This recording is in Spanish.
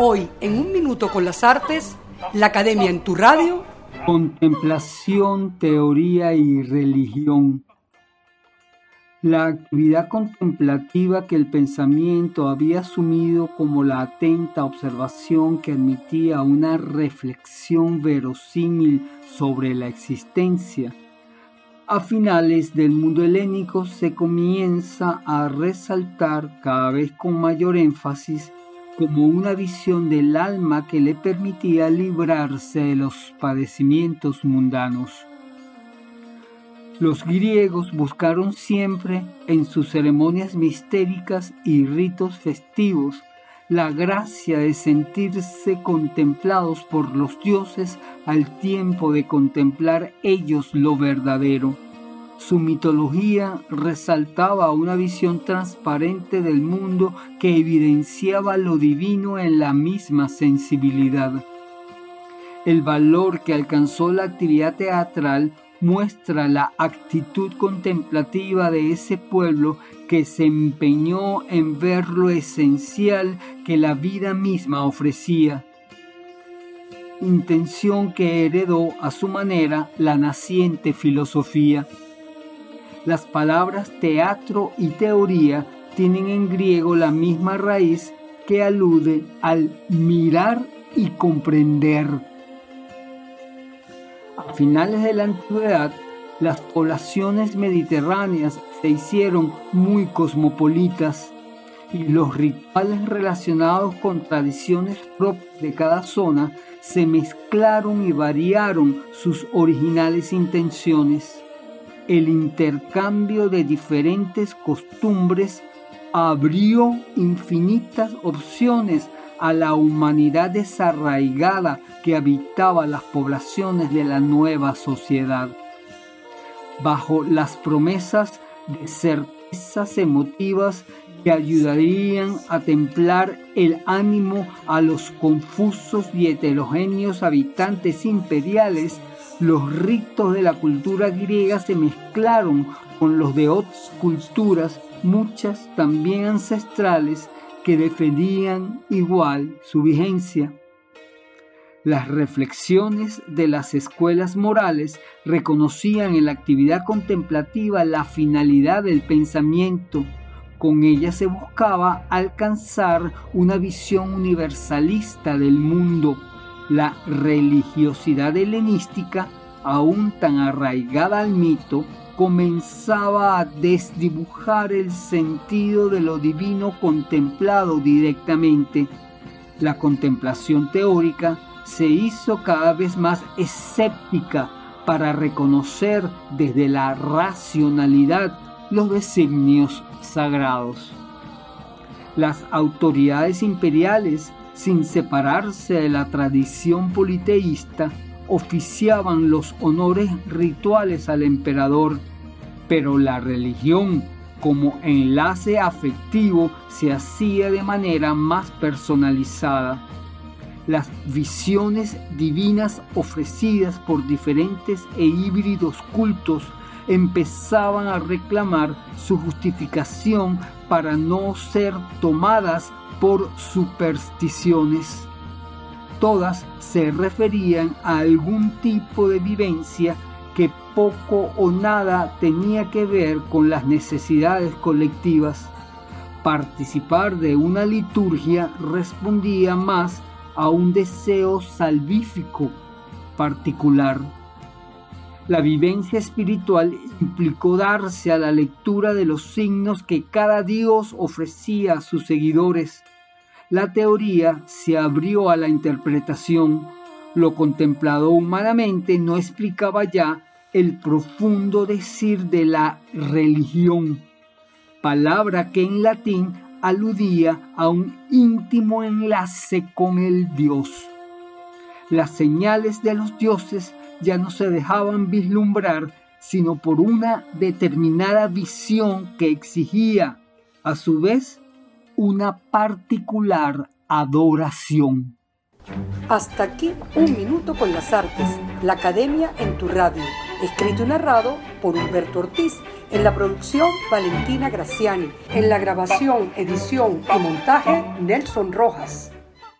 Hoy, en un minuto con las artes, la Academia en tu radio. Contemplación, teoría y religión. La actividad contemplativa que el pensamiento había asumido como la atenta observación que admitía una reflexión verosímil sobre la existencia. A finales del mundo helénico se comienza a resaltar cada vez con mayor énfasis como una visión del alma que le permitía librarse de los padecimientos mundanos. Los griegos buscaron siempre en sus ceremonias mistéricas y ritos festivos la gracia de sentirse contemplados por los dioses al tiempo de contemplar ellos lo verdadero. Su mitología resaltaba una visión transparente del mundo que evidenciaba lo divino en la misma sensibilidad. El valor que alcanzó la actividad teatral muestra la actitud contemplativa de ese pueblo que se empeñó en ver lo esencial que la vida misma ofrecía, intención que heredó a su manera la naciente filosofía. Las palabras teatro y teoría tienen en griego la misma raíz que alude al mirar y comprender a finales de la antigüedad, las poblaciones mediterráneas se hicieron muy cosmopolitas y los rituales relacionados con tradiciones propias de cada zona se mezclaron y variaron sus originales intenciones. El intercambio de diferentes costumbres abrió infinitas opciones a la humanidad desarraigada que habitaba las poblaciones de la nueva sociedad. Bajo las promesas de certezas emotivas que ayudarían a templar el ánimo a los confusos y heterogéneos habitantes imperiales, los ritos de la cultura griega se mezclaron con los de otras culturas, muchas también ancestrales, que defendían igual su vigencia. Las reflexiones de las escuelas morales reconocían en la actividad contemplativa la finalidad del pensamiento. Con ella se buscaba alcanzar una visión universalista del mundo. La religiosidad helenística, aún tan arraigada al mito, comenzaba a desdibujar el sentido de lo divino contemplado directamente. La contemplación teórica se hizo cada vez más escéptica para reconocer desde la racionalidad los designios sagrados. Las autoridades imperiales, sin separarse de la tradición politeísta, oficiaban los honores rituales al emperador, pero la religión como enlace afectivo se hacía de manera más personalizada. Las visiones divinas ofrecidas por diferentes e híbridos cultos empezaban a reclamar su justificación para no ser tomadas por supersticiones todas se referían a algún tipo de vivencia que poco o nada tenía que ver con las necesidades colectivas. Participar de una liturgia respondía más a un deseo salvífico particular. La vivencia espiritual implicó darse a la lectura de los signos que cada dios ofrecía a sus seguidores la teoría se abrió a la interpretación. Lo contemplado humanamente no explicaba ya el profundo decir de la religión, palabra que en latín aludía a un íntimo enlace con el Dios. Las señales de los dioses ya no se dejaban vislumbrar sino por una determinada visión que exigía, a su vez, una particular adoración. Hasta aquí un minuto con las artes, la academia en tu radio, escrito y narrado por Humberto Ortiz, en la producción Valentina Graciani, en la grabación, edición y montaje Nelson Rojas.